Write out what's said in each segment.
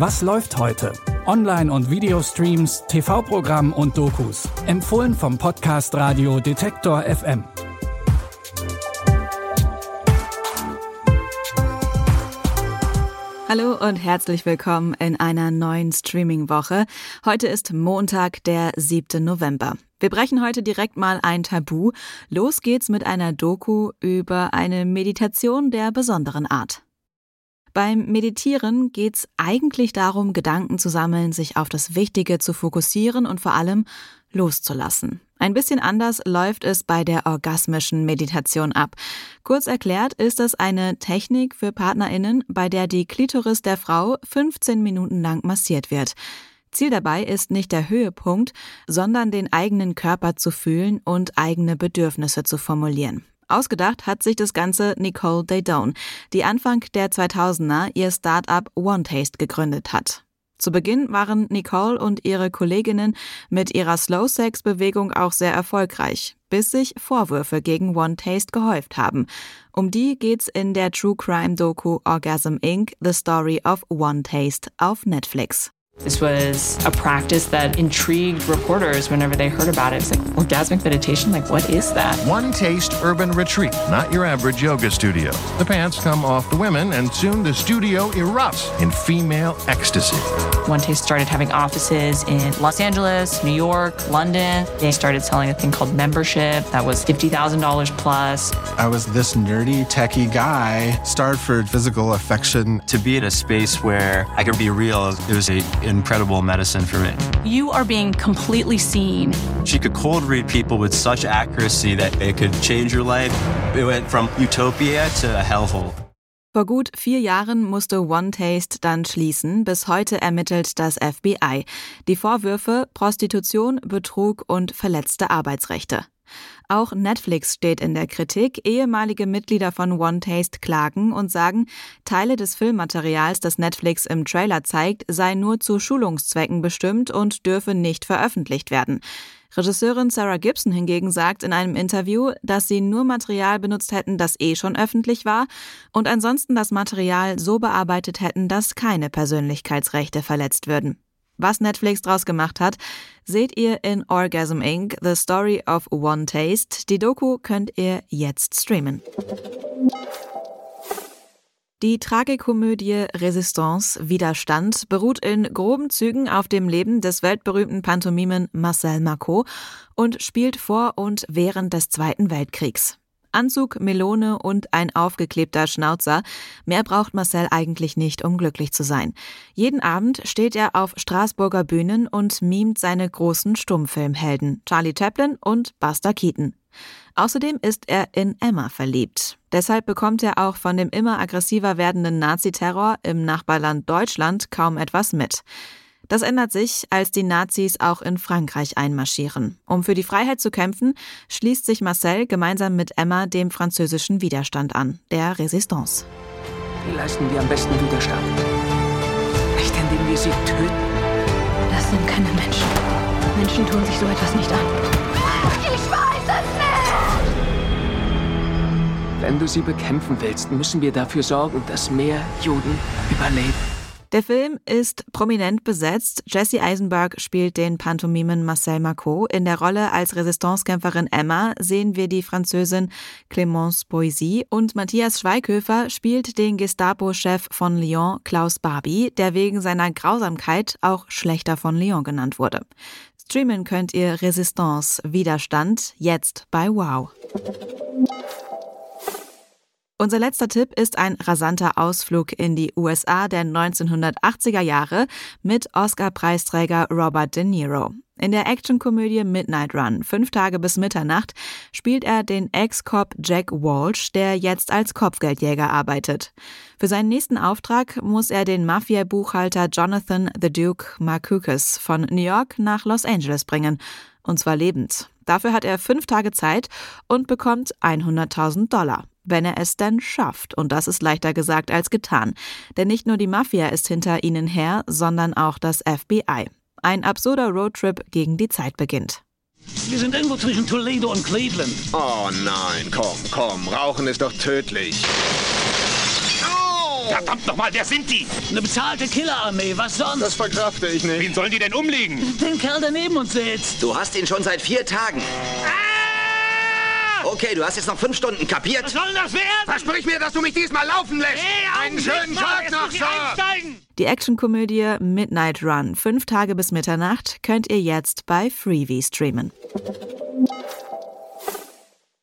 Was läuft heute? Online- und Videostreams, TV-Programm und Dokus. Empfohlen vom Podcast Radio Detektor FM. Hallo und herzlich willkommen in einer neuen Streaming-Woche. Heute ist Montag, der 7. November. Wir brechen heute direkt mal ein Tabu. Los geht's mit einer Doku über eine Meditation der besonderen Art. Beim Meditieren geht's eigentlich darum, Gedanken zu sammeln, sich auf das Wichtige zu fokussieren und vor allem loszulassen. Ein bisschen anders läuft es bei der orgasmischen Meditation ab. Kurz erklärt ist es eine Technik für Partnerinnen, bei der die Klitoris der Frau 15 Minuten lang massiert wird. Ziel dabei ist nicht der Höhepunkt, sondern den eigenen Körper zu fühlen und eigene Bedürfnisse zu formulieren. Ausgedacht hat sich das Ganze Nicole Daydone, die Anfang der 2000er ihr Start-up One Taste gegründet hat. Zu Beginn waren Nicole und ihre Kolleginnen mit ihrer Slow Sex Bewegung auch sehr erfolgreich, bis sich Vorwürfe gegen One Taste gehäuft haben. Um die geht's in der True Crime Doku Orgasm Inc. The Story of One Taste auf Netflix. This was a practice that intrigued reporters whenever they heard about it. It's like, orgasmic meditation? Like, what is that? One Taste Urban Retreat, not your average yoga studio. The pants come off the women, and soon the studio erupts in female ecstasy. One Taste started having offices in Los Angeles, New York, London. They started selling a thing called membership that was $50,000 plus. I was this nerdy, techie guy, starved for physical affection. To be in a space where I could be real, it was a incredible medicine for me. You are being completely seen. She could cold read people with such accuracy that it could change your life. It went from utopia to a hellhole. Vor gut vier Jahren musste One Taste dann schließen. Bis heute ermittelt das FBI. Die Vorwürfe Prostitution, Betrug und verletzte Arbeitsrechte. Auch Netflix steht in der Kritik. Ehemalige Mitglieder von One Taste klagen und sagen, Teile des Filmmaterials, das Netflix im Trailer zeigt, sei nur zu Schulungszwecken bestimmt und dürfe nicht veröffentlicht werden. Regisseurin Sarah Gibson hingegen sagt in einem Interview, dass sie nur Material benutzt hätten, das eh schon öffentlich war und ansonsten das Material so bearbeitet hätten, dass keine Persönlichkeitsrechte verletzt würden. Was Netflix draus gemacht hat, seht ihr in Orgasm Inc. The Story of One Taste. Die Doku könnt ihr jetzt streamen. Die Tragikomödie Resistance Widerstand beruht in groben Zügen auf dem Leben des weltberühmten Pantomimen Marcel Marceau und spielt vor und während des Zweiten Weltkriegs. Anzug, Melone und ein aufgeklebter Schnauzer. Mehr braucht Marcel eigentlich nicht, um glücklich zu sein. Jeden Abend steht er auf Straßburger Bühnen und mimt seine großen Stummfilmhelden Charlie Chaplin und Buster Keaton. Außerdem ist er in Emma verliebt. Deshalb bekommt er auch von dem immer aggressiver werdenden Naziterror im Nachbarland Deutschland kaum etwas mit. Das ändert sich, als die Nazis auch in Frankreich einmarschieren. Um für die Freiheit zu kämpfen, schließt sich Marcel gemeinsam mit Emma dem französischen Widerstand an, der Resistance. Wie leisten wir am besten Widerstand? Nicht indem wir sie töten. Das sind keine Menschen. Menschen tun sich so etwas nicht an. Ich weiß es nicht! Wenn du sie bekämpfen willst, müssen wir dafür sorgen, dass mehr Juden überleben. Der Film ist prominent besetzt. Jesse Eisenberg spielt den Pantomimen Marcel Marceau. In der Rolle als Resistancekämpferin Emma sehen wir die Französin Clémence Boisy und Matthias Schweighöfer spielt den Gestapo-Chef von Lyon, Klaus Barbie, der wegen seiner Grausamkeit auch Schlechter von Lyon genannt wurde. Streamen könnt ihr Resistance Widerstand jetzt bei Wow. Unser letzter Tipp ist ein rasanter Ausflug in die USA der 1980er Jahre mit Oscar-Preisträger Robert De Niro. In der Actionkomödie Midnight Run, fünf Tage bis Mitternacht, spielt er den Ex-Cop Jack Walsh, der jetzt als Kopfgeldjäger arbeitet. Für seinen nächsten Auftrag muss er den Mafia-Buchhalter Jonathan the Duke Markukis von New York nach Los Angeles bringen. Und zwar lebend. Dafür hat er fünf Tage Zeit und bekommt 100.000 Dollar wenn er es denn schafft. Und das ist leichter gesagt als getan. Denn nicht nur die Mafia ist hinter ihnen her, sondern auch das FBI. Ein absurder Roadtrip gegen die Zeit beginnt. Wir sind irgendwo zwischen Toledo und Cleveland. Oh nein, komm, komm, Rauchen ist doch tödlich. Oh! Verdammt nochmal, wer sind die? Eine bezahlte Killerarmee, was sonst? Das verkrafte ich nicht. Wen sollen die denn umlegen? Den Kerl, der neben uns sitzt. Du hast ihn schon seit vier Tagen. Okay, du hast jetzt noch fünf Stunden, kapiert? Was soll das werden? Versprich mir, dass du mich diesmal laufen lässt. Hey, Einen schönen Tag noch, Sir. Einsteigen. Die Actionkomödie Midnight Run, fünf Tage bis Mitternacht, könnt ihr jetzt bei Freevee streamen.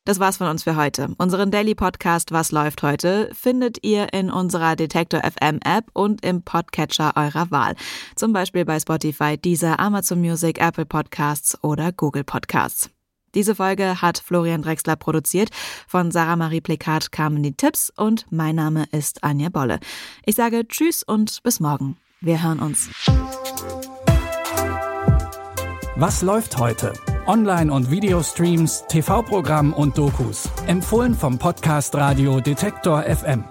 Das war's von uns für heute. Unseren Daily Podcast Was läuft heute findet ihr in unserer Detektor FM App und im Podcatcher eurer Wahl. Zum Beispiel bei Spotify, Deezer, Amazon Music, Apple Podcasts oder Google Podcasts. Diese Folge hat Florian Drexler produziert. Von Sarah Marie Plikat kamen die Tipps und mein Name ist Anja Bolle. Ich sage Tschüss und bis morgen. Wir hören uns. Was läuft heute? Online- und Videostreams, TV-Programm und Dokus. Empfohlen vom Podcast Radio Detektor FM.